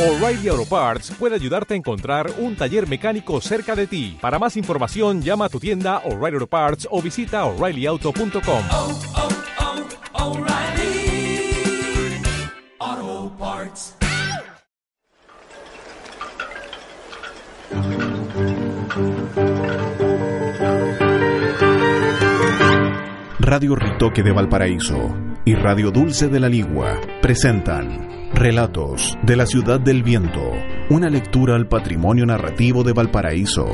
O'Reilly Auto Parts puede ayudarte a encontrar un taller mecánico cerca de ti. Para más información, llama a tu tienda O'Reilly Auto Parts o visita oreillyauto.com. oh, oh, Parts. Radio Ritoque de Valparaíso y Radio Dulce de la Ligua presentan Relatos de la Ciudad del Viento, una lectura al patrimonio narrativo de Valparaíso.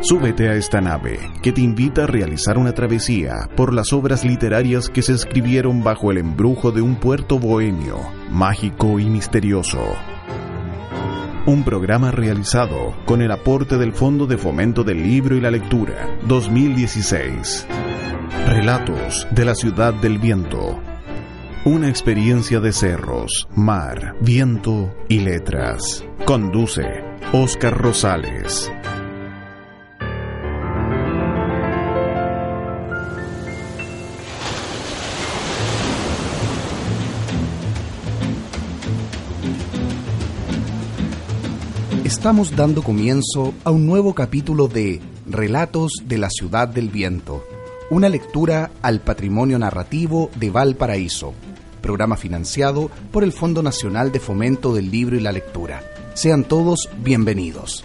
Súbete a esta nave que te invita a realizar una travesía por las obras literarias que se escribieron bajo el embrujo de un puerto bohemio, mágico y misterioso. Un programa realizado con el aporte del Fondo de Fomento del Libro y la Lectura 2016. Relatos de la Ciudad del Viento. Una experiencia de cerros, mar, viento y letras. Conduce Oscar Rosales. Estamos dando comienzo a un nuevo capítulo de Relatos de la Ciudad del Viento, una lectura al patrimonio narrativo de Valparaíso, programa financiado por el Fondo Nacional de Fomento del Libro y la Lectura. Sean todos bienvenidos.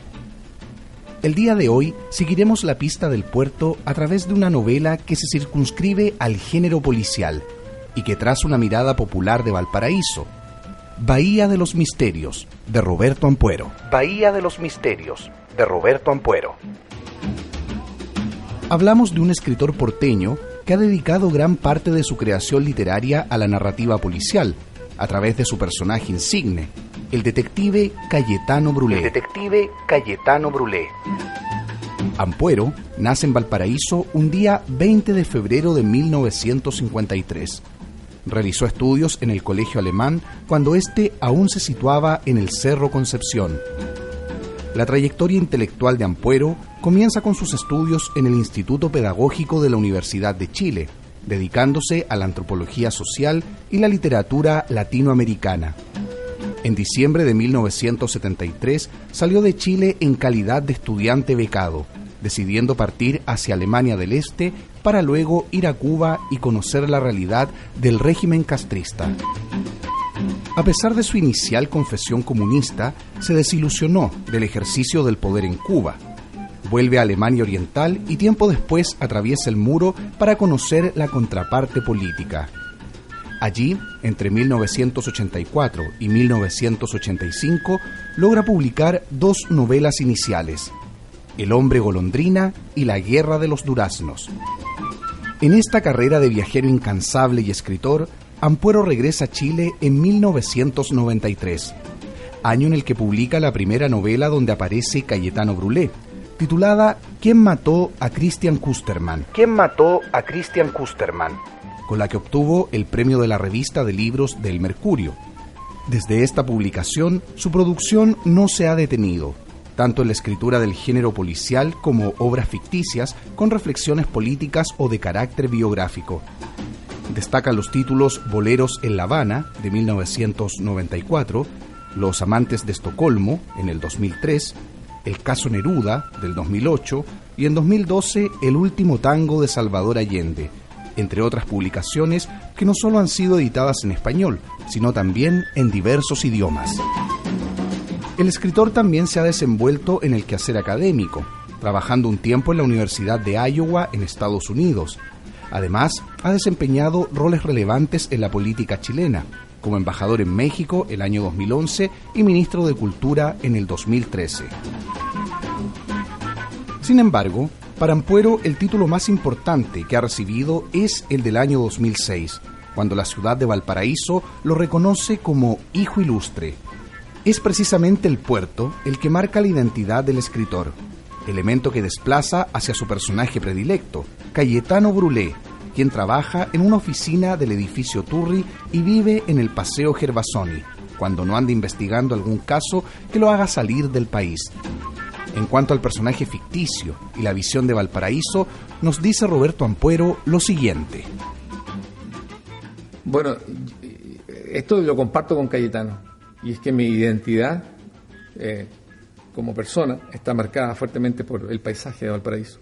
El día de hoy seguiremos la pista del puerto a través de una novela que se circunscribe al género policial y que traza una mirada popular de Valparaíso, Bahía de los Misterios, de Roberto Ampuero. Bahía de los Misterios, de Roberto Ampuero. Hablamos de un escritor porteño que ha dedicado gran parte de su creación literaria a la narrativa policial, a través de su personaje insigne, el detective Cayetano Brulé. El detective Cayetano Brulé. Ampuero nace en Valparaíso un día 20 de febrero de 1953. Realizó estudios en el Colegio Alemán cuando éste aún se situaba en el Cerro Concepción. La trayectoria intelectual de Ampuero comienza con sus estudios en el Instituto Pedagógico de la Universidad de Chile, dedicándose a la antropología social y la literatura latinoamericana. En diciembre de 1973 salió de Chile en calidad de estudiante becado, decidiendo partir hacia Alemania del Este para luego ir a Cuba y conocer la realidad del régimen castrista. A pesar de su inicial confesión comunista, se desilusionó del ejercicio del poder en Cuba. Vuelve a Alemania Oriental y tiempo después atraviesa el muro para conocer la contraparte política. Allí, entre 1984 y 1985, logra publicar dos novelas iniciales, El hombre golondrina y La guerra de los duraznos. En esta carrera de viajero incansable y escritor, Ampuero regresa a Chile en 1993, año en el que publica la primera novela donde aparece Cayetano Brulé, titulada ¿Quién mató a Christian Kusterman? ¿Quién mató a Christian Kusterman? con la que obtuvo el premio de la revista de libros del Mercurio. Desde esta publicación, su producción no se ha detenido, tanto en la escritura del género policial como obras ficticias con reflexiones políticas o de carácter biográfico. Destacan los títulos Boleros en La Habana, de 1994, Los Amantes de Estocolmo, en el 2003, El Caso Neruda, del 2008, y en 2012 El Último Tango de Salvador Allende, entre otras publicaciones que no solo han sido editadas en español, sino también en diversos idiomas. El escritor también se ha desenvuelto en el quehacer académico, trabajando un tiempo en la Universidad de Iowa en Estados Unidos. Además, ha desempeñado roles relevantes en la política chilena, como embajador en México el año 2011 y ministro de Cultura en el 2013. Sin embargo, para Ampuero el título más importante que ha recibido es el del año 2006, cuando la ciudad de Valparaíso lo reconoce como Hijo Ilustre. Es precisamente el puerto el que marca la identidad del escritor, elemento que desplaza hacia su personaje predilecto, Cayetano Brulé, quien trabaja en una oficina del edificio Turri y vive en el Paseo Gervasoni, cuando no anda investigando algún caso que lo haga salir del país. En cuanto al personaje ficticio y la visión de Valparaíso, nos dice Roberto Ampuero lo siguiente. Bueno, esto lo comparto con Cayetano. y es que mi identidad eh, como persona está marcada fuertemente por el paisaje de Valparaíso,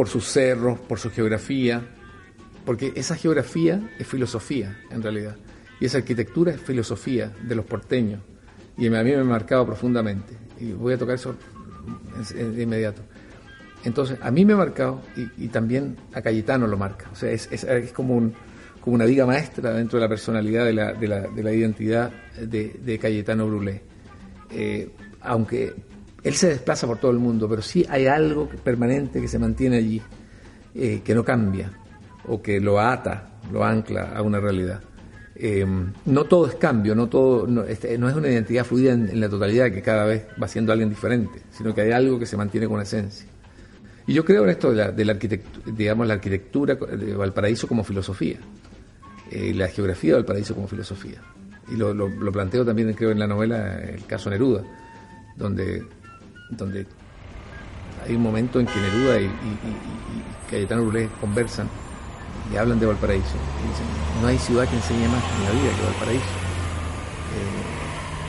por sus cerros, por su geografía, porque esa geografía es filosofía en realidad, y esa arquitectura es filosofía de los porteños, y a mí me ha marcado profundamente, y voy a tocar eso de inmediato. Entonces, a mí me ha marcado y, también a Cayetano lo marca. O sea, es, como, un, como una viga maestra dentro de la personalidad de la, de la, de identidad de, Cayetano Brulé. Eh, aunque él se desplaza por todo el mundo, pero sí hay algo permanente que se mantiene allí, eh, que no cambia, o que lo ata, lo ancla a una realidad. Eh, no todo es cambio, no todo no, este, es una identidad fluida en, la totalidad que cada vez va siendo alguien diferente, sino que hay algo que se mantiene con esencia. Y yo creo en esto de la, arquitectura, digamos, la arquitectura de Valparaíso como filosofía, eh, la geografía de Valparaíso como filosofía. Y lo, planteo también, creo, en la novela El caso Neruda, donde, donde hay un momento en que Neruda y, Cayetano Brulé conversan y hablan de Valparaíso. Y dicen, no hay ciudad que enseñe más en la vida que Valparaíso. Eh,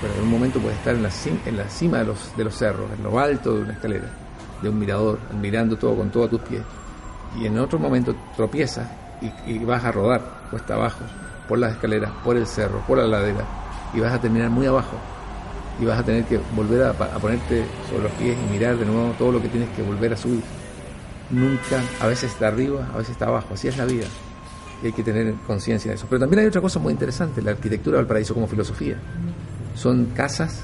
pero en un momento puede estar en la, en la cima de los, de los cerros, en lo alto de una escalera de un mirador, admirando todo con todos tus pies, y en otro momento tropiezas y, vas a rodar cuesta abajo, por las escaleras, por el cerro, por la ladera, y vas a terminar muy abajo, y vas a tener que volver a, ponerte sobre los pies y mirar de nuevo todo lo que tienes que volver a subir. Nunca, a veces está arriba, a veces está abajo, así es la vida. Y hay que tener conciencia de eso. Pero también hay otra cosa muy interesante, la arquitectura del paraíso como filosofía. Son casas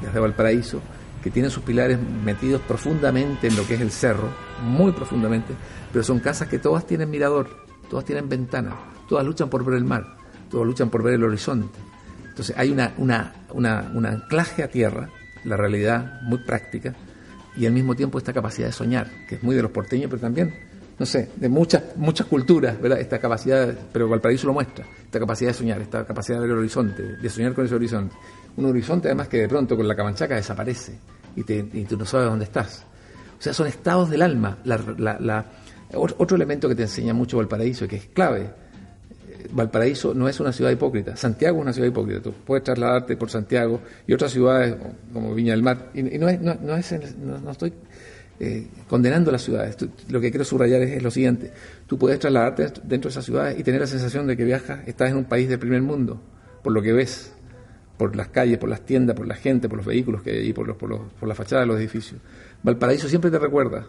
desde Valparaíso que tienen sus pilares metidos profundamente en lo que es el cerro, muy profundamente, pero son casas que todas tienen mirador, todas tienen ventana, todas luchan por ver el mar, todas luchan por ver el horizonte. Entonces hay una, un anclaje a tierra, la realidad muy práctica, y al mismo tiempo esta capacidad de soñar, que es muy de los porteños, pero también, no sé, de muchas, muchas culturas, ¿verdad? Esta capacidad, pero Valparaíso lo muestra, esta capacidad de soñar, esta capacidad de ver el horizonte, de soñar con ese horizonte un horizonte además que de pronto con la camanchaca desaparece y, tú no sabes dónde estás. O sea, son estados del alma. otro elemento que te enseña mucho Valparaíso y que es clave. Valparaíso no es una ciudad hipócrita. Santiago es una ciudad hipócrita. Tú puedes trasladarte por Santiago y otras ciudades como Viña del Mar. Y, no, es, no, es, no, estoy eh, condenando las ciudades. lo que quiero subrayar es, lo siguiente. Tú puedes trasladarte dentro de esas ciudades y tener la sensación de que viajas, estás en un país del primer mundo, por lo que ves por las calles, por las tiendas, por la gente, por los vehículos que hay ahí, por, los, por, los, por la fachada de los edificios. Valparaíso siempre te recuerda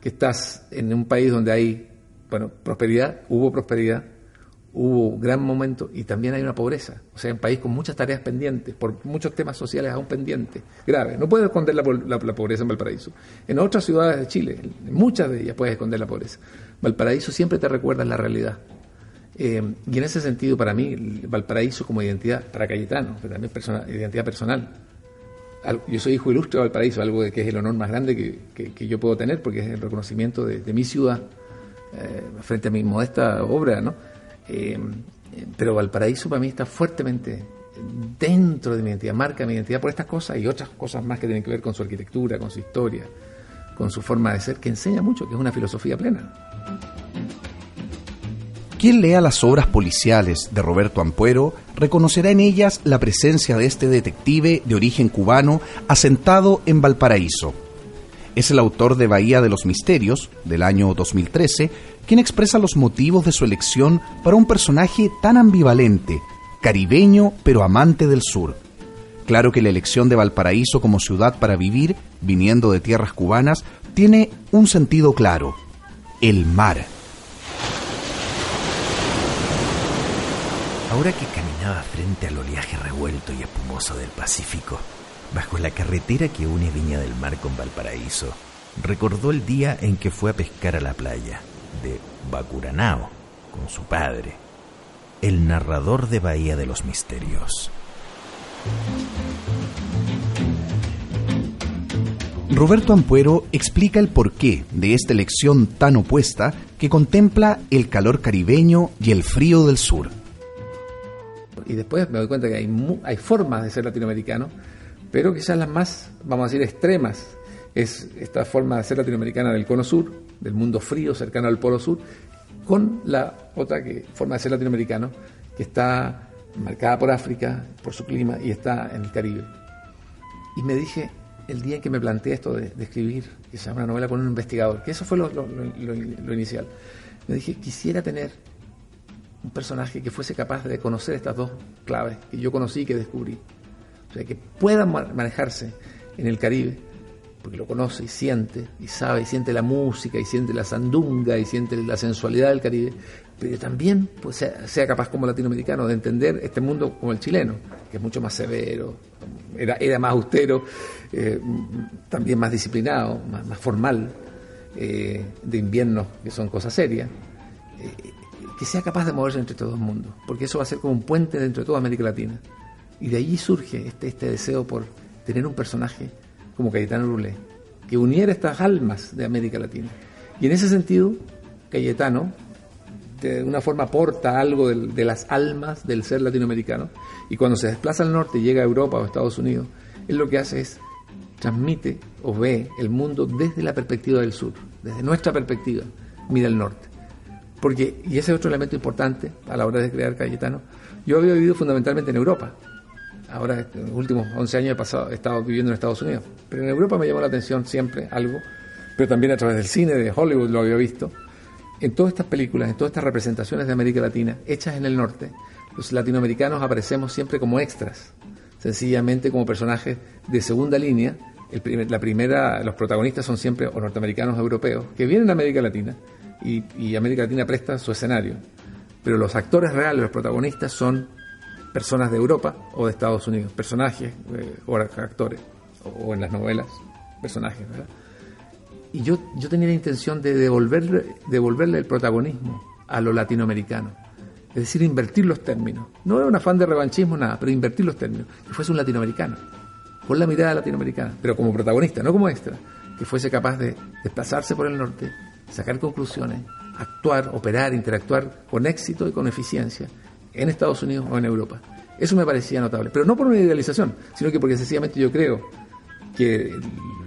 que estás en un país donde hay, bueno, prosperidad, hubo prosperidad, hubo gran momento y también hay una pobreza. O sea, un país con muchas tareas pendientes, por muchos temas sociales aún pendientes, graves. No puedes esconder la, la, pobreza en Valparaíso. En otras ciudades de Chile, en muchas de ellas puedes esconder la pobreza. Valparaíso siempre te recuerda la realidad. Eh, y en ese sentido, para mí, Valparaíso como identidad, para Cayetano, pero también identidad personal. Yo soy hijo ilustre de Valparaíso, algo que es el honor más grande que, yo puedo tener, porque es el reconocimiento de, mi ciudad eh, frente a mi modesta obra, ¿no? Eh, pero Valparaíso para mí está fuertemente dentro de mi identidad, marca mi identidad por estas cosas y otras cosas más que tienen que ver con su arquitectura, con su historia, con su forma de ser, que enseña mucho, que es una filosofía plena. Quien lea las obras policiales de Roberto Ampuero reconocerá en ellas la presencia de este detective de origen cubano asentado en Valparaíso. Es el autor de Bahía de los Misterios, del año 2013, quien expresa los motivos de su elección para un personaje tan ambivalente, caribeño pero amante del sur. Claro que la elección de Valparaíso como ciudad para vivir, viniendo de tierras cubanas, tiene un sentido claro, el mar. Ahora que caminaba frente al oleaje revuelto y espumoso del Pacífico, bajo la carretera que une Viña del Mar con Valparaíso, recordó el día en que fue a pescar a la playa de Bacuranao con su padre, el narrador de Bahía de los Misterios. Roberto Ampuero explica el porqué de esta elección tan opuesta que contempla el calor caribeño y el frío del sur y después me doy cuenta que hay, hay formas de ser latinoamericano, pero quizás las más, vamos a decir, extremas es esta forma de ser latinoamericana del cono sur, del mundo frío cercano al polo sur, con la otra que, forma de ser latinoamericano que está marcada por África, por su clima, y está en el Caribe. Y me dije, el día en que me planteé esto de, de escribir, que se llama una novela con un investigador, que eso fue lo- lo inicial, me dije, quisiera tener un personaje que fuese capaz de conocer estas dos claves que yo conocí y que descubrí. Sea, que pueda ma- manejarse en el Caribe, porque lo conoce y siente, y sabe, y siente la música, y siente la sandunga, y siente la sensualidad del Caribe, pero también pues, sea, capaz como latinoamericano de entender este mundo como el chileno, que es mucho más severo, era, era más austero, eh, también más disciplinado, más, más formal, eh, de inviernos que son cosas serias eh, que sea capaz de moverse entre estos dos mundos, porque eso va a ser como un puente dentro de toda América Latina. Y de allí surge este, este deseo por tener un personaje como Cayetano Brulé, que uniera estas almas de América Latina. Y en ese sentido, Cayetano, de una forma aporta algo de, las almas del ser latinoamericano, y cuando se desplaza al norte y llega a Europa o a Estados Unidos, él lo que hace es transmite o ve el mundo desde la perspectiva del sur, desde nuestra perspectiva, mira el norte. Porque, y ese es otro elemento importante a la hora de crear Cayetano, yo había vivido fundamentalmente en Europa. Ahora, en los últimos 11 años he, pasado, he estado viviendo en Estados Unidos. Pero en Europa me llamó la atención siempre algo, pero también a través del cine, de Hollywood lo había visto. En todas estas películas, en todas estas representaciones de América Latina, hechas en el norte, los latinoamericanos aparecemos siempre como extras, sencillamente como personajes de segunda línea. La primera, los protagonistas son siempre o norteamericanos o europeos, que vienen a América Latina y, y América Latina presta su escenario. Pero los actores reales, los protagonistas, son personas de Europa o de Estados Unidos, personajes eh, o actores, o, en las novelas, personajes, ¿verdad? Y yo, yo tenía la intención de devolverle, devolverle el protagonismo a lo latinoamericano. Es decir, invertir los términos. No era un afán de revanchismo, nada, pero invertir los términos. Que fuese un latinoamericano, con la mirada latinoamericana, pero como protagonista, no como extra. Que fuese capaz de desplazarse por el norte, sacar conclusiones, actuar, operar, interactuar con éxito y con eficiencia en Estados Unidos o en Europa. Eso me parecía notable, pero no por una idealización, sino que porque sencillamente yo creo que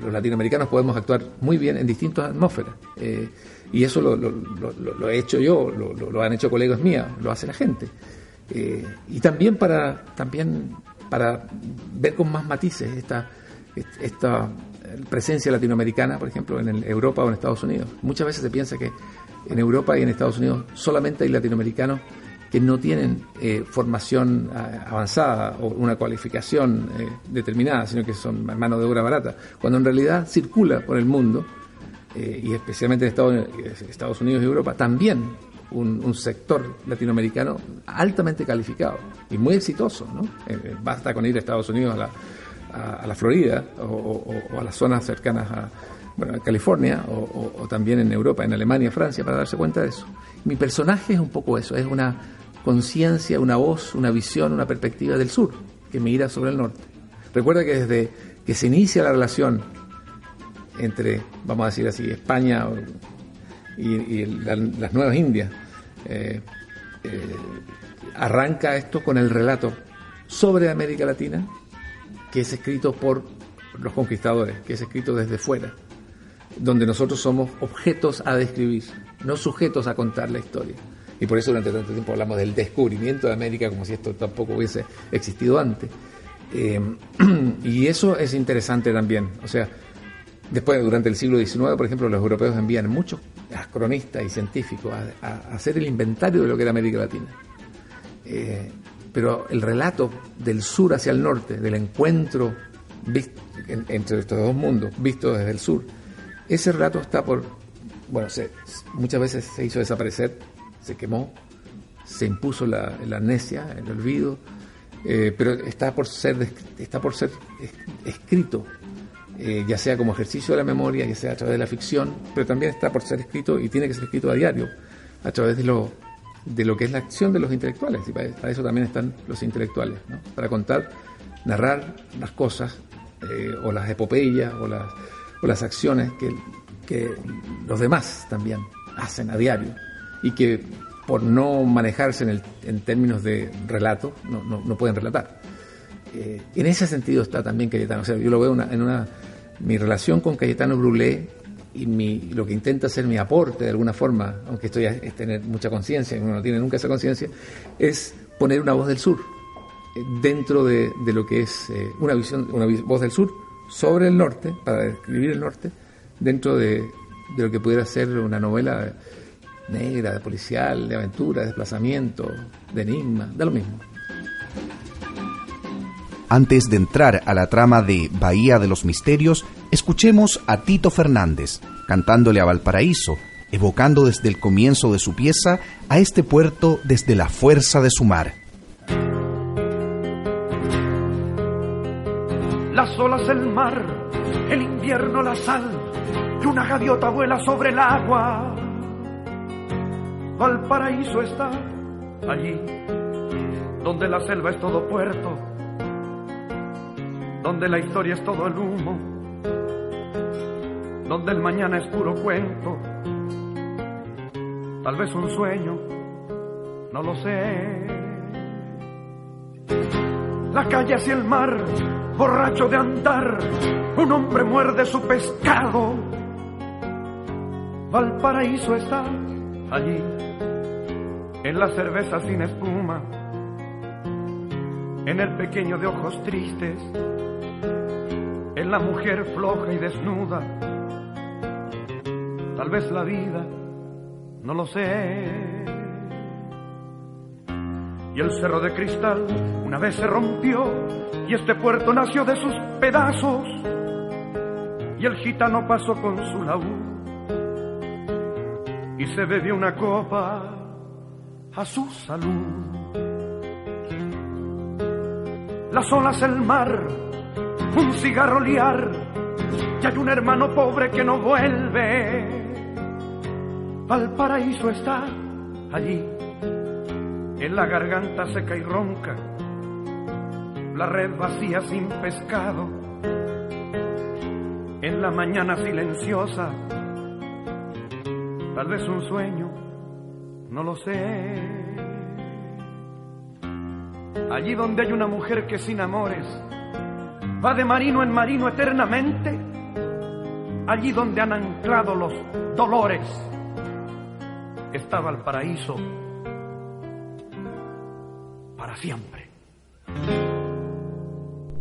los latinoamericanos podemos actuar muy bien en distintas atmósferas. Eh, y eso lo, he hecho yo, lo, han hecho colegas míos, lo hace la gente. Eh, y también para, también para ver con más matices esta, esta presencia latinoamericana, por ejemplo, en Europa o en Estados Unidos. Muchas veces se piensa que en Europa y en Estados Unidos solamente hay latinoamericanos que no tienen eh, formación ah, avanzada o una cualificación eh, determinada, sino que son mano de obra barata, cuando en realidad circula por el mundo, eh, y especialmente en Estados, Unidos y Europa, también un, sector latinoamericano altamente calificado y muy exitoso. ¿no? Eh, basta con ir a Estados Unidos, a la, a, la Florida o- o a las zonas cercanas a, bueno, a California o, también en Europa, en Alemania, Francia, para darse cuenta de eso. Mi personaje es un poco eso, es una conciencia, una voz, una visión, una perspectiva del sur que mira sobre el norte. Recuerda que desde que se inicia la relación entre, vamos a decir así, España y, y la- las nuevas Indias, eh, eh, arranca esto con el relato sobre América Latina, que es escrito por los conquistadores, que es escrito desde fuera, donde nosotros somos objetos a describir, no sujetos a contar la historia. Y por eso durante tanto tiempo hablamos del descubrimiento de América como si esto tampoco hubiese existido antes. Eh, y eso es interesante también. O sea, después, durante el siglo XIX, por ejemplo, los europeos envían muchos cronistas y científicos a, hacer el inventario de lo que era América Latina. Eh, pero el relato del sur hacia el norte, del encuentro en- entre estos dos mundos, visto desde el sur, ese relato está por, bueno, se- muchas veces se hizo desaparecer, se quemó, se impuso la, la amnesia, el olvido, eh, pero está por ser, está por ser es- escrito, eh, ya sea como ejercicio de la memoria, ya sea a través de la ficción, pero también está por ser escrito y tiene que ser escrito a diario, a través de lo, de lo que es la acción de los intelectuales, y para, para eso también están los intelectuales, ¿no? para contar, narrar las cosas, eh, o las epopeyas, o las, o las acciones que, que los demás también hacen a diario, y que por no manejarse en, el, en términos de relato, no, no, no pueden relatar. Eh, en ese sentido está también Cayetano. O sea, yo lo veo una- en una. Mi relación con Cayetano Brulé y mi, lo que intenta ser mi aporte de alguna forma, aunque esto ya es tener mucha conciencia, uno no tiene nunca esa conciencia, es poner una voz del sur, dentro de, lo que es eh, una visión, una voz del sur sobre el norte, para describir el norte, dentro de, de lo que pudiera ser una novela negra, de policial, de aventura, de desplazamiento, de enigma, da lo mismo. Antes de entrar a la trama de Bahía de los Misterios, escuchemos a Tito Fernández cantándole a Valparaíso, evocando desde el comienzo de su pieza a este puerto desde la fuerza de su mar. Las olas el mar, el invierno la sal, y una gaviota vuela sobre el agua. Valparaíso está allí, donde la selva es todo puerto, donde la historia es todo el humo, donde el mañana es puro cuento, tal vez un sueño, no lo sé. La calle hacia el mar, borracho de andar, un hombre muerde su pescado. Valparaíso está allí en la cerveza sin espuma, en el pequeño de ojos tristes, en la mujer floja y desnuda. Tal vez la vida, no lo sé. Y el cerro de cristal una vez se rompió y este puerto nació de sus pedazos. Y el gitano pasó con su laúd y se bebió una copa a su salud. Las olas, el mar, un cigarro liar, y hay un hermano pobre que no vuelve. Valparaíso está allí, la garganta seca y ronca, la red vacía sin pescado, en la mañana silenciosa, tal vez un sueño no lo sé. Allí donde hay una mujer que sin amores va de marino en marino eternamente, allí donde han anclado los dolores, estaba el paraíso para siempre.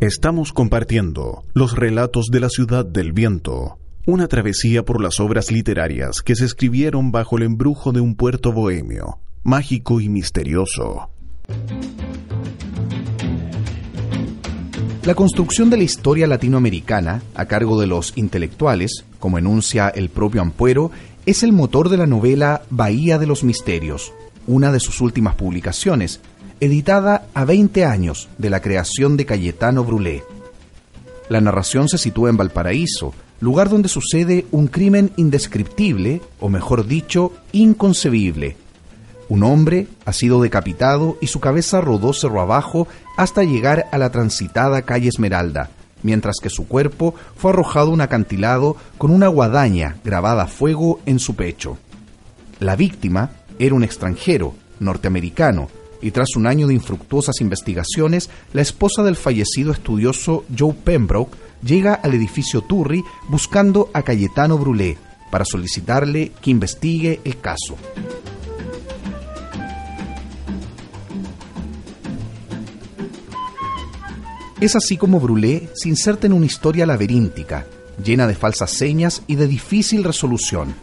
Estamos compartiendo los relatos de la ciudad del viento una travesía por las obras literarias que se escribieron bajo el embrujo de un puerto bohemio, mágico y misterioso. La construcción de la historia latinoamericana, a cargo de los intelectuales, como enuncia el propio Ampuero, es el motor de la novela Bahía de los Misterios, una de sus últimas publicaciones, editada a 20 años de la creación de Cayetano Brulé. La narración se sitúa en Valparaíso, lugar donde sucede un crimen indescriptible, o mejor dicho, inconcebible. Un hombre ha sido decapitado y su cabeza rodó cerro abajo hasta llegar a la transitada calle Esmeralda, mientras que su cuerpo fue arrojado a un acantilado con una guadaña grabada a fuego en su pecho. La víctima era un extranjero, norteamericano, y tras un año de infructuosas investigaciones, la esposa del fallecido estudioso Joe Pembroke llega al edificio Turri buscando a Cayetano Brulé para solicitarle que investigue el caso. Es así como Brulé se inserta en una historia laberíntica, llena de falsas señas y de difícil resolución.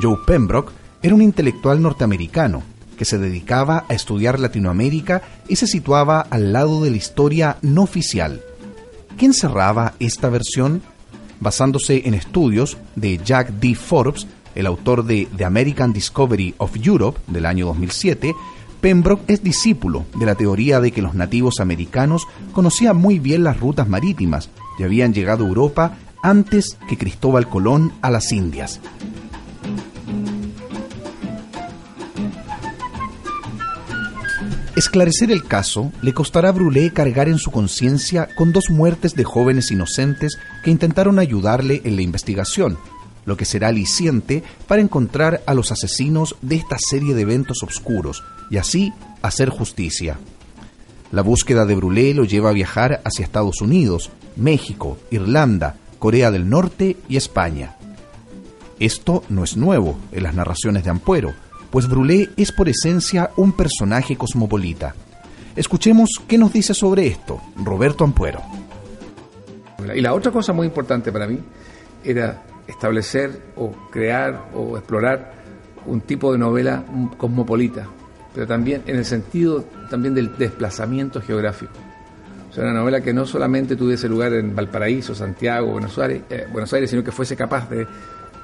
Joe Pembroke era un intelectual norteamericano que se dedicaba a estudiar Latinoamérica y se situaba al lado de la historia no oficial, ¿Quién cerraba esta versión? Basándose en estudios de Jack D. Forbes, el autor de The American Discovery of Europe del año 2007, Pembroke es discípulo de la teoría de que los nativos americanos conocían muy bien las rutas marítimas y habían llegado a Europa antes que Cristóbal Colón a las Indias. Esclarecer el caso le costará a Brulé cargar en su conciencia con dos muertes de jóvenes inocentes que intentaron ayudarle en la investigación, lo que será aliciente para encontrar a los asesinos de esta serie de eventos oscuros y así hacer justicia. La búsqueda de Brulé lo lleva a viajar hacia Estados Unidos, México, Irlanda, Corea del Norte y España. Esto no es nuevo en las narraciones de Ampuero, pues Brulé es por esencia un personaje cosmopolita. Escuchemos qué nos dice sobre esto Roberto Ampuero. Y la otra cosa muy importante para mí era establecer o crear o explorar un tipo de novela cosmopolita, pero también en el sentido también del desplazamiento geográfico. O sea, una novela que no solamente tuviese lugar en Valparaíso, Santiago, Buenos Aires, eh, Buenos Aires sino que fuese capaz de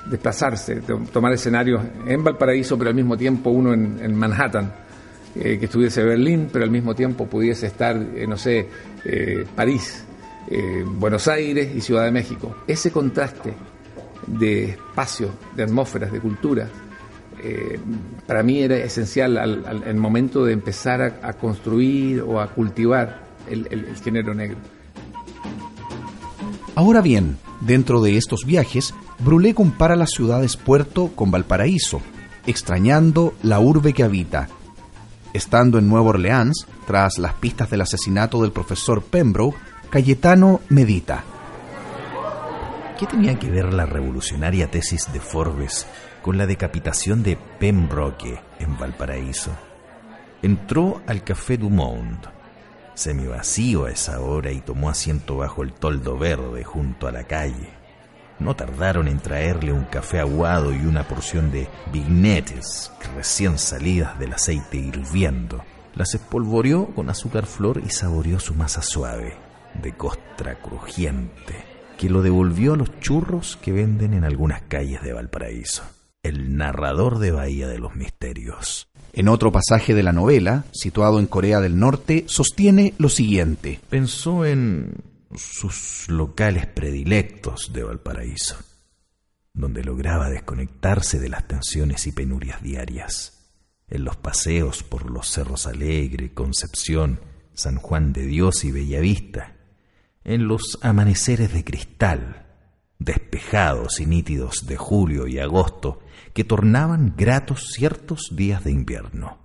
desplazarse, de tomar escenarios en Valparaíso, pero al mismo tiempo uno en, Manhattan, eh, que estuviese Berlín, pero al mismo tiempo pudiese estar, eh, no sé, París, Buenos Aires y Ciudad de México. Ese contraste de espacio, de atmósferas, de cultura, eh, para mí era esencial al, el momento de empezar a, construir o a cultivar el, género negro. Ahora bien, dentro de estos viajes, Brulé compara las ciudades puerto con Valparaíso, extrañando la urbe que habita. Estando en Nueva Orleans, tras las pistas del asesinato del profesor Pembroke, Cayetano medita. ¿Qué tenía que ver la revolucionaria tesis de Forbes con la decapitación de Pembroke en Valparaíso? Entró al Café du Monde, vacío a esa hora y tomó asiento bajo el toldo verde junto a la calle. No tardaron en traerle un café aguado y una porción de vignettes recién salidas del aceite hirviendo. Las espolvoreó con azúcar flor y saboreó su masa suave, de costra crujiente que lo devolvió a los churros que venden en algunas calles de Valparaíso. El narrador de Bahía de los Misterios. En otro pasaje de la novela, situado en Corea del Norte, sostiene lo siguiente. Pensó en sus locales predilectos de Valparaíso, donde lograba desconectarse de las tensiones y penurias diarias, en los paseos por los Cerros Alegre, Concepción, San Juan de Dios y Bellavista, en los amaneceres de cristal, despejados y nítidos de julio y agosto, que tornaban gratos ciertos días de invierno.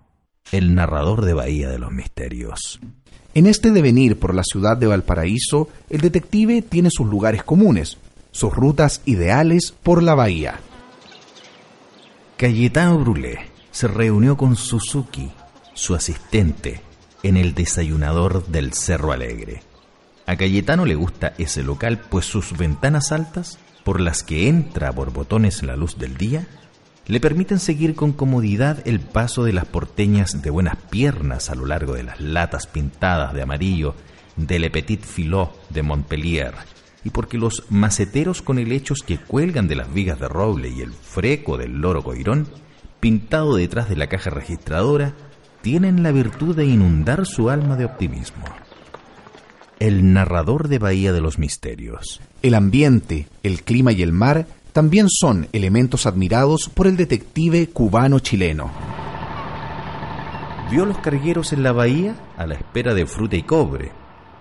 El narrador de Bahía de los Misterios. En este devenir por la ciudad de Valparaíso, el detective tiene sus lugares comunes, sus rutas ideales por la bahía. Cayetano Brulé se reunió con Suzuki, su asistente, en el desayunador del Cerro Alegre a Cayetano le gusta ese local, pues sus ventanas altas, por las que entra por botones la luz del día, le permiten seguir con comodidad el paso de las porteñas de buenas piernas a lo largo de las latas pintadas de amarillo de Le Petit Filot de Montpellier, y porque los maceteros con helechos que cuelgan de las vigas de roble y el freco del loro coirón, pintado detrás de la caja registradora, tienen la virtud de inundar su alma de optimismo el narrador de Bahía de los Misterios. El ambiente, el clima y el mar también son elementos admirados por el detective cubano-chileno. Vio los cargueros en la bahía a la espera de fruta y cobre,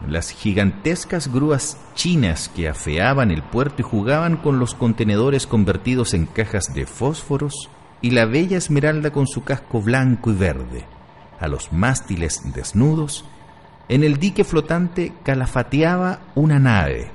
las gigantescas grúas chinas que afeaban el puerto y jugaban con los contenedores convertidos en cajas de fósforos y la bella esmeralda con su casco blanco y verde, a los mástiles desnudos en el dique flotante calafateaba una nave.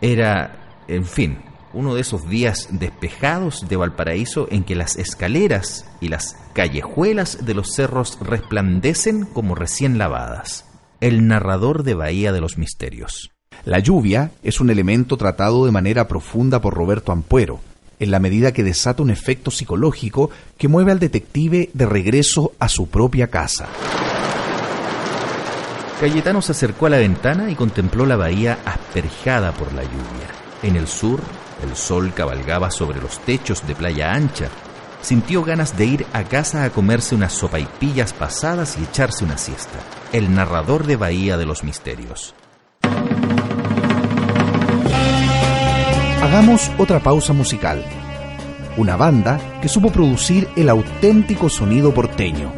Era, en fin, uno de esos días despejados de Valparaíso en que las escaleras y las callejuelas de los cerros resplandecen como recién lavadas. El narrador de Bahía de los Misterios. La lluvia es un elemento tratado de manera profunda por Roberto Ampuero, en la medida que desata un efecto psicológico que mueve al detective de regreso a su propia casa. Cayetano se acercó a la ventana y contempló la bahía asperjada por la lluvia. En el sur, el sol cabalgaba sobre los techos de playa ancha. Sintió ganas de ir a casa a comerse unas sopaipillas pasadas y echarse una siesta. El narrador de Bahía de los Misterios. Hagamos otra pausa musical. Una banda que supo producir el auténtico sonido porteño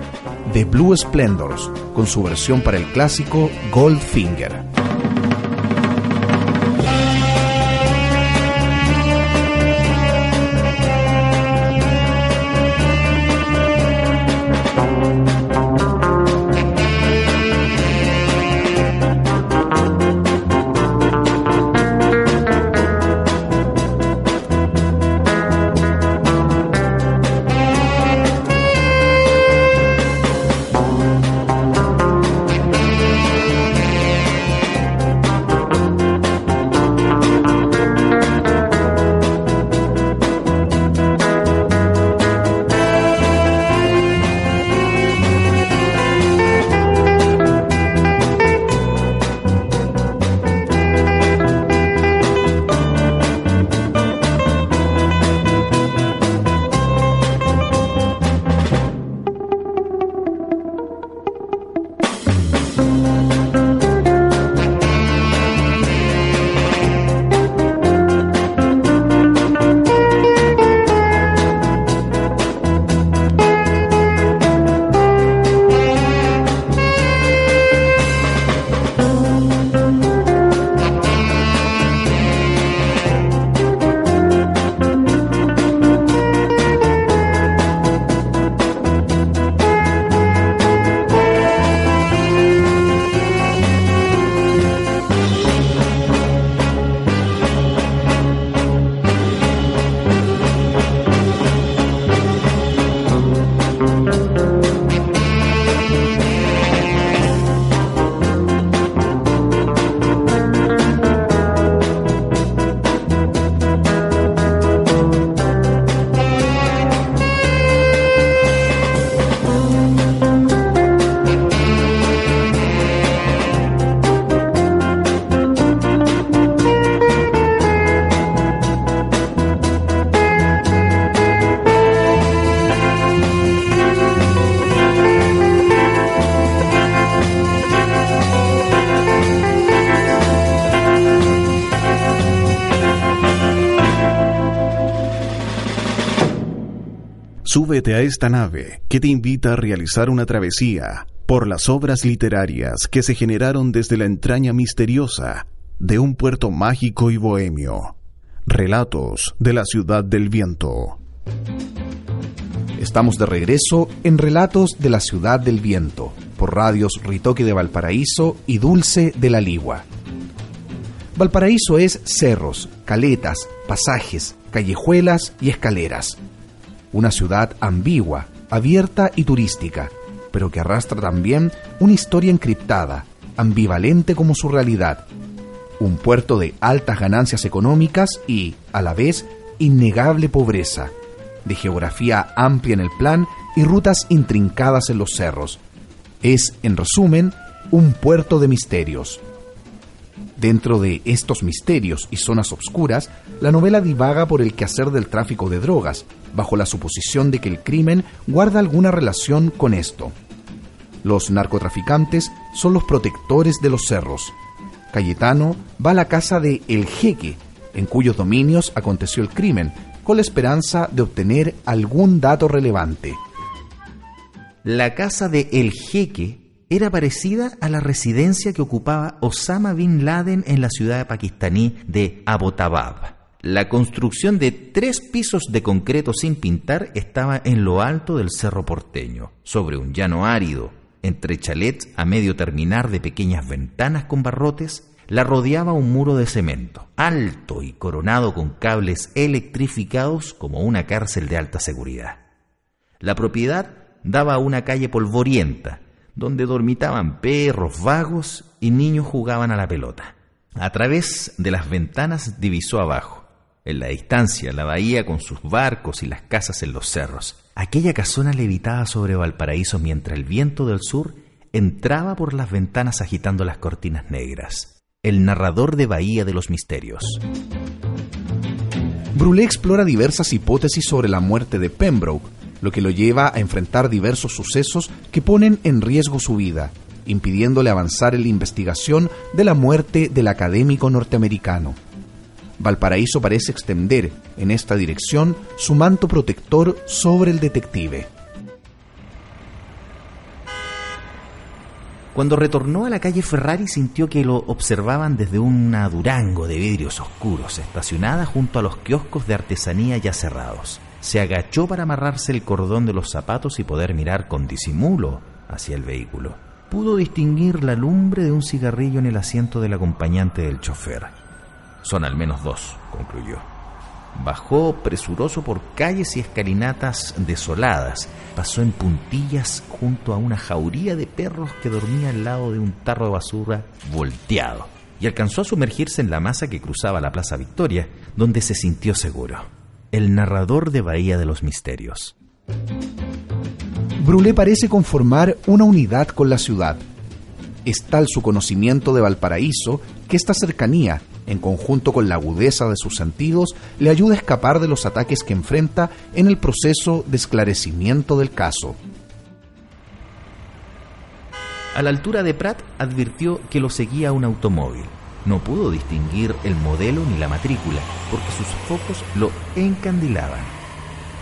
The Blue Splendors, con su versión para el clásico Goldfinger. A esta nave que te invita a realizar una travesía por las obras literarias que se generaron desde la entraña misteriosa de un puerto mágico y bohemio. Relatos de la ciudad del viento. Estamos de regreso en Relatos de la ciudad del viento por radios Ritoque de Valparaíso y Dulce de la Ligua. Valparaíso es cerros, caletas, pasajes, callejuelas y escaleras. Una ciudad ambigua, abierta y turística, pero que arrastra también una historia encriptada, ambivalente como su realidad. Un puerto de altas ganancias económicas y, a la vez, innegable pobreza, de geografía amplia en el plan y rutas intrincadas en los cerros. Es, en resumen, un puerto de misterios. Dentro de estos misterios y zonas obscuras, la novela divaga por el quehacer del tráfico de drogas, bajo la suposición de que el crimen guarda alguna relación con esto. Los narcotraficantes son los protectores de los cerros. Cayetano va a la casa de El Jeque, en cuyos dominios aconteció el crimen, con la esperanza de obtener algún dato relevante. La casa de El Jeque era parecida a la residencia que ocupaba Osama Bin Laden en la ciudad pakistaní de Abbottabad. La construcción de tres pisos de concreto sin pintar estaba en lo alto del cerro porteño, sobre un llano árido, entre chalets a medio terminar de pequeñas ventanas con barrotes, la rodeaba un muro de cemento, alto y coronado con cables electrificados como una cárcel de alta seguridad. La propiedad daba a una calle polvorienta, donde dormitaban perros vagos y niños jugaban a la pelota. A través de las ventanas divisó abajo, en la distancia, la bahía con sus barcos y las casas en los cerros. Aquella casona levitaba sobre Valparaíso mientras el viento del sur entraba por las ventanas agitando las cortinas negras. El narrador de Bahía de los Misterios. Brulé explora diversas hipótesis sobre la muerte de Pembroke, lo que lo lleva a enfrentar diversos sucesos que ponen en riesgo su vida, impidiéndole avanzar en la investigación de la muerte del académico norteamericano. Valparaíso parece extender en esta dirección su manto protector sobre el detective. Cuando retornó a la calle Ferrari sintió que lo observaban desde una Durango de vidrios oscuros, estacionada junto a los kioscos de artesanía ya cerrados se agachó para amarrarse el cordón de los zapatos y poder mirar con disimulo hacia el vehículo. Pudo distinguir la lumbre de un cigarrillo en el asiento del acompañante del chofer. Son al menos dos, concluyó. Bajó presuroso por calles y escalinatas desoladas. Pasó en puntillas junto a una jauría de perros que dormía al lado de un tarro de basura volteado. Y alcanzó a sumergirse en la masa que cruzaba la Plaza Victoria, donde se sintió seguro el narrador de Bahía de los Misterios. Brulé parece conformar una unidad con la ciudad. Es tal su conocimiento de Valparaíso que esta cercanía, en conjunto con la agudeza de sus sentidos, le ayuda a escapar de los ataques que enfrenta en el proceso de esclarecimiento del caso. A la altura de Prat advirtió que lo seguía un automóvil. No pudo distinguir el modelo ni la matrícula, porque sus focos lo encandilaban.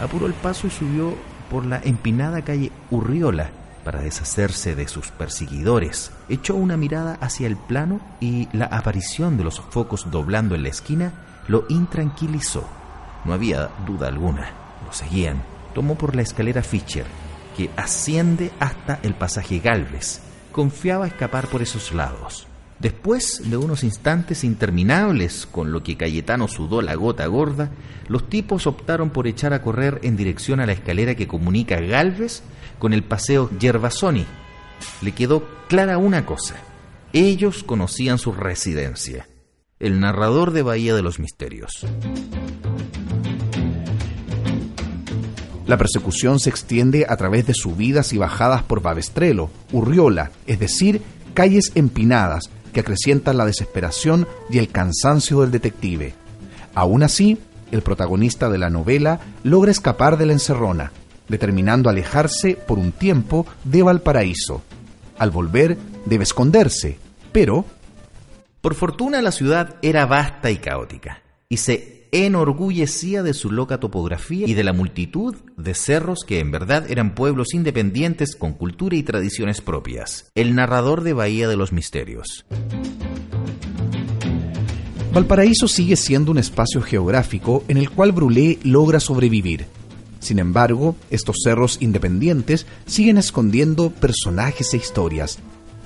Apuró el paso y subió por la empinada calle Urriola para deshacerse de sus perseguidores. Echó una mirada hacia el plano y la aparición de los focos doblando en la esquina lo intranquilizó. No había duda alguna. Lo seguían. Tomó por la escalera Fischer, que asciende hasta el pasaje Galvez. Confiaba escapar por esos lados. Después de unos instantes interminables con lo que Cayetano sudó la gota gorda, los tipos optaron por echar a correr en dirección a la escalera que comunica Galvez con el paseo Yerbasoni. Le quedó clara una cosa. Ellos conocían su residencia. El narrador de Bahía de los Misterios. La persecución se extiende a través de subidas y bajadas por Babestrelo, Urriola, es decir, calles empinadas, que acrecientan la desesperación y el cansancio del detective. Aún así, el protagonista de la novela logra escapar de la encerrona, determinando alejarse por un tiempo de Valparaíso. Al volver, debe esconderse, pero... Por fortuna la ciudad era vasta y caótica, y se enorgullecía de su loca topografía y de la multitud de cerros que en verdad eran pueblos independientes con cultura y tradiciones propias. El narrador de Bahía de los Misterios. Valparaíso sigue siendo un espacio geográfico en el cual Brulé logra sobrevivir. Sin embargo, estos cerros independientes siguen escondiendo personajes e historias.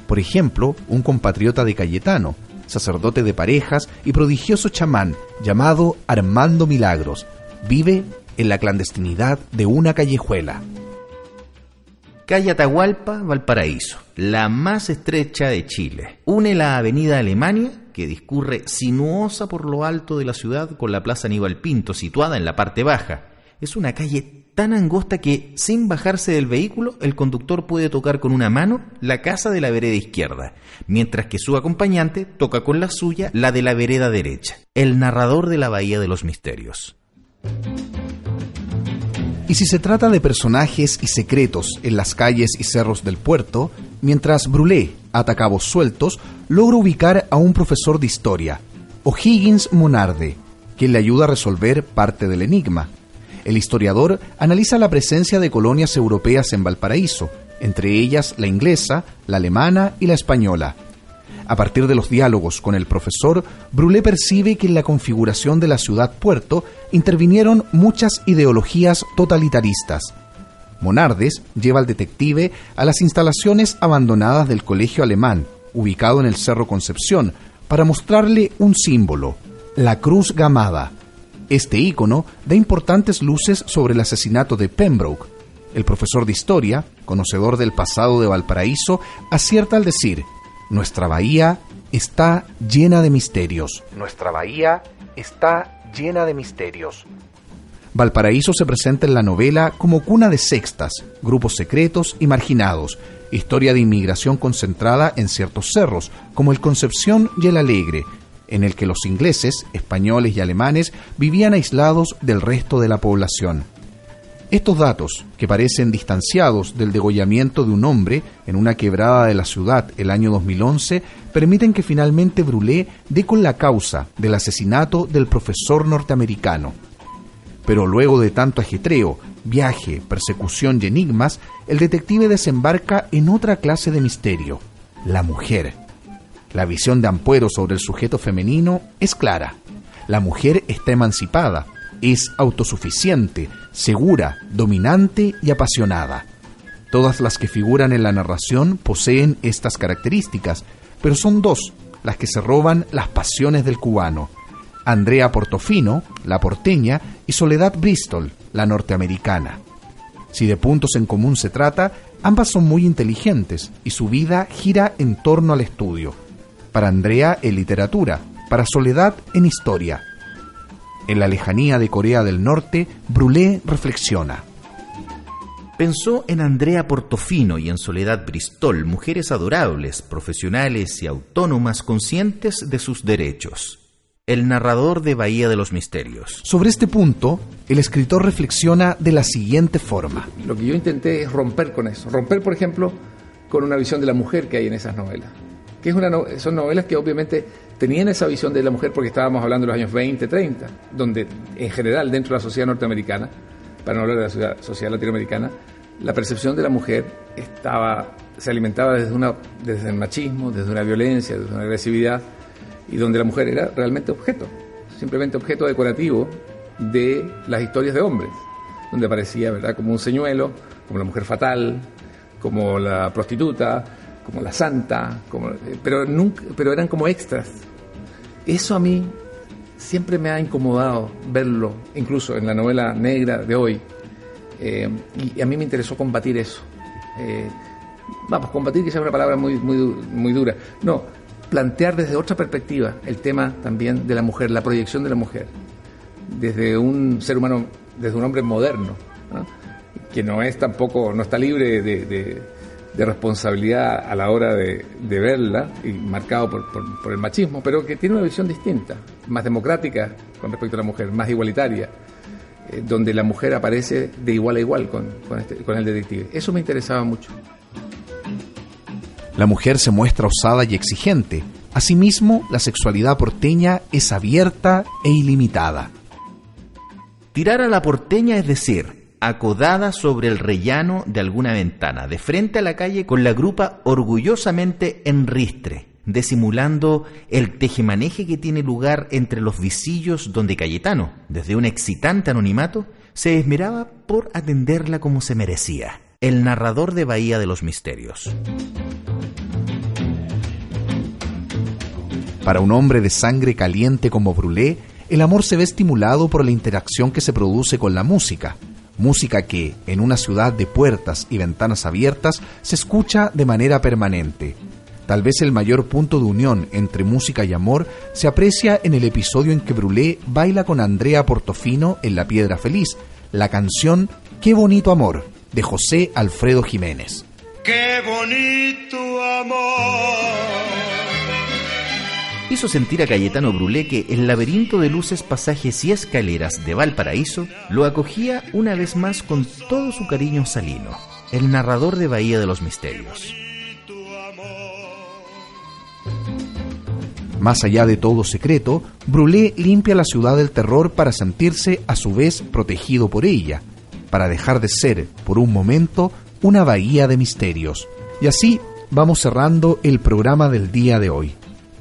Por ejemplo, un compatriota de Cayetano, sacerdote de parejas y prodigioso chamán llamado Armando Milagros, vive en la clandestinidad de una callejuela. Calle Atahualpa, Valparaíso, la más estrecha de Chile. Une la avenida Alemania, que discurre sinuosa por lo alto de la ciudad, con la Plaza Aníbal Pinto, situada en la parte baja. Es una calle tan angosta que, sin bajarse del vehículo, el conductor puede tocar con una mano la casa de la vereda izquierda, mientras que su acompañante toca con la suya la de la vereda derecha. El narrador de la Bahía de los Misterios. Y si se trata de personajes y secretos en las calles y cerros del puerto, mientras Brulé ata cabos sueltos, logra ubicar a un profesor de historia, O'Higgins Monarde, quien le ayuda a resolver parte del enigma. El historiador analiza la presencia de colonias europeas en Valparaíso, entre ellas la inglesa, la alemana y la española. A partir de los diálogos con el profesor, Brulé percibe que en la configuración de la ciudad-puerto intervinieron muchas ideologías totalitaristas. Monardes lleva al detective a las instalaciones abandonadas del colegio alemán, ubicado en el Cerro Concepción, para mostrarle un símbolo, la cruz gamada. Este ícono da importantes luces sobre el asesinato de Pembroke. El profesor de historia, conocedor del pasado de Valparaíso, acierta al decir nuestra bahía está llena de misterios. Nuestra bahía está llena de misterios. Valparaíso se presenta en la novela como cuna de sextas, grupos secretos y marginados, historia de inmigración concentrada en ciertos cerros, como el Concepción y el Alegre, en el que los ingleses, españoles y alemanes vivían aislados del resto de la población. Estos datos, que parecen distanciados del degollamiento de un hombre en una quebrada de la ciudad el año 2011, permiten que finalmente Brulé dé con la causa del asesinato del profesor norteamericano. Pero luego de tanto ajetreo, viaje, persecución y enigmas, el detective desembarca en otra clase de misterio, la mujer. La visión de Ampuero sobre el sujeto femenino es clara. La mujer está emancipada, es autosuficiente, segura, dominante y apasionada. Todas las que figuran en la narración poseen estas características, pero son dos las que se roban las pasiones del cubano. Andrea Portofino, la porteña, y Soledad Bristol, la norteamericana. Si de puntos en común se trata, ambas son muy inteligentes y su vida gira en torno al estudio. Para Andrea en literatura, para Soledad en historia. En la lejanía de Corea del Norte, Brulé reflexiona. Pensó en Andrea Portofino y en Soledad Bristol, mujeres adorables, profesionales y autónomas conscientes de sus derechos. El narrador de Bahía de los Misterios. Sobre este punto, el escritor reflexiona de la siguiente forma. Lo que yo intenté es romper con eso. Romper, por ejemplo, con una visión de la mujer que hay en esas novelas. Que es una no- son novelas que obviamente tenían esa visión de la mujer porque estábamos hablando de los años 20, 30, donde en general dentro de la sociedad norteamericana, para no hablar de la sociedad, sociedad latinoamericana, la percepción de la mujer estaba, se alimentaba desde, una, desde el machismo, desde una violencia, desde una agresividad, y donde la mujer era realmente objeto, simplemente objeto decorativo de las historias de hombres, donde aparecía ¿verdad? como un señuelo, como la mujer fatal, como la prostituta, como la santa, como, eh, pero, nunca, pero eran como extras. Eso a mí siempre me ha incomodado verlo, incluso en la novela negra de hoy, eh, y a mí me interesó combatir eso. Eh, vamos, combatir quizás es una palabra muy, muy, muy dura. No, plantear desde otra perspectiva el tema también de la mujer, la proyección de la mujer, desde un ser humano, desde un hombre moderno, ¿no? que no es tampoco, no está libre de- de responsabilidad a la hora de, de verla, y marcado por, por- por el machismo, pero que tiene una visión distinta, más democrática con respecto a la mujer, más igualitaria, eh, donde la mujer aparece de igual a igual con, con este- con el detective. Eso me interesaba mucho. La mujer se muestra osada y exigente. Asimismo, la sexualidad porteña es abierta e ilimitada. Tirar a la porteña es decir, acodada sobre el rellano de alguna ventana, de frente a la calle con la grupa orgullosamente en ristre, disimulando el tejemaneje que tiene lugar entre los visillos donde Cayetano, desde un excitante anonimato, se esmeraba por atenderla como se merecía, el narrador de Bahía de los Misterios. Para un hombre de sangre caliente como Brulé, el amor se ve estimulado por la interacción que se produce con la música. Música que, en una ciudad de puertas y ventanas abiertas, se escucha de manera permanente. Tal vez el mayor punto de unión entre música y amor se aprecia en el episodio en que Brulé baila con Andrea Portofino en La Piedra Feliz, la canción Qué bonito amor, de José Alfredo Jiménez. Qué bonito amor hizo sentir a Cayetano Brulé que el laberinto de luces, pasajes y escaleras de Valparaíso lo acogía una vez más con todo su cariño salino, el narrador de Bahía de los Misterios. Más allá de todo secreto, Brulé limpia la ciudad del terror para sentirse a su vez protegido por ella, para dejar de ser, por un momento, una bahía de misterios. Y así vamos cerrando el programa del día de hoy.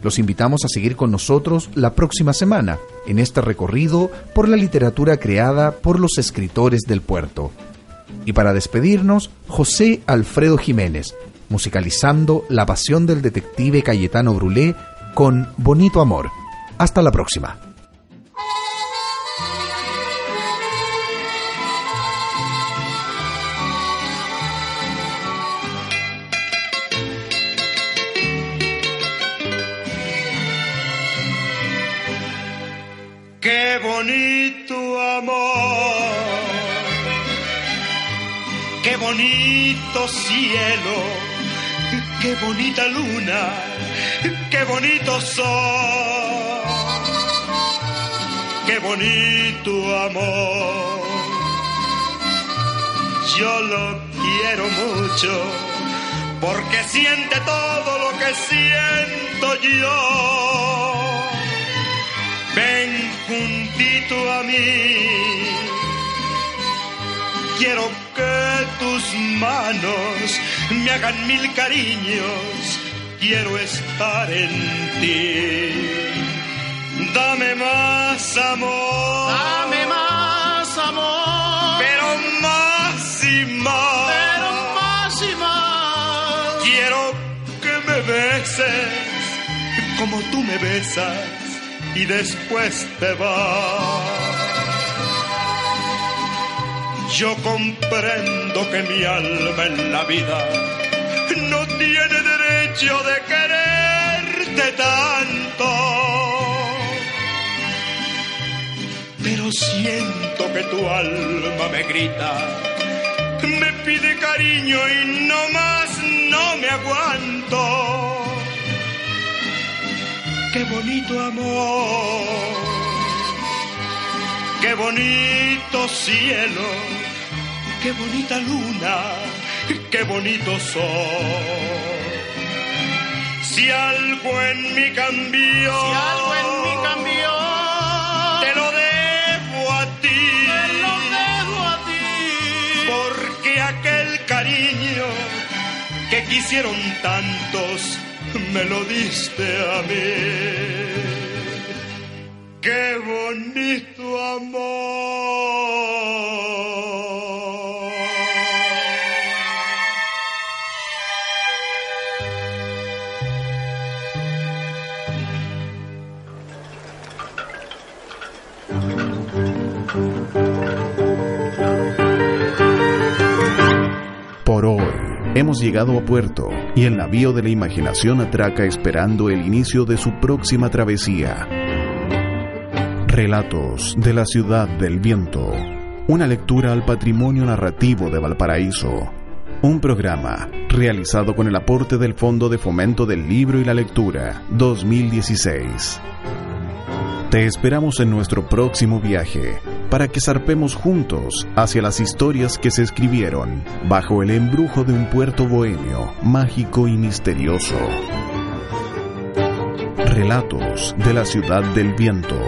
Los invitamos a seguir con nosotros la próxima semana en este recorrido por la literatura creada por los escritores del puerto. Y para despedirnos, José Alfredo Jiménez, musicalizando La pasión del detective Cayetano Brulé con Bonito Amor. Hasta la próxima. Amor, qué bonito cielo, qué bonita luna, qué bonito sol, qué bonito amor. Yo lo quiero mucho porque siente todo lo que siento yo. Ven juntito a mí. Quiero que tus manos me hagan mil cariños. Quiero estar en ti. Dame más amor. Dame más amor. Pero más y más. Pero más y más. Quiero que me beses como tú me besas y después te vas. Yo comprendo que mi alma en la vida no tiene derecho de quererte tanto. Pero siento que tu alma me grita, me pide cariño y no más no me aguanto qué bonito amor, qué bonito cielo, qué bonita luna, qué bonito sol. Si algo en mí cambió, Si algo en mí cambió, te lo debo a ti, te lo dejo a ti. porque aquel cariño que quisieron tantos me lo diste a mí. Qué bonito amor. Hemos llegado a puerto y el navío de la imaginación atraca esperando el inicio de su próxima travesía. Relatos de la ciudad del viento. Una lectura al patrimonio narrativo de Valparaíso. Un programa realizado con el aporte del Fondo de Fomento del Libro y la Lectura 2016. Te esperamos en nuestro próximo viaje para que zarpemos juntos hacia las historias que se escribieron bajo el embrujo de un puerto bohemio, mágico y misterioso. Relatos de la ciudad del viento.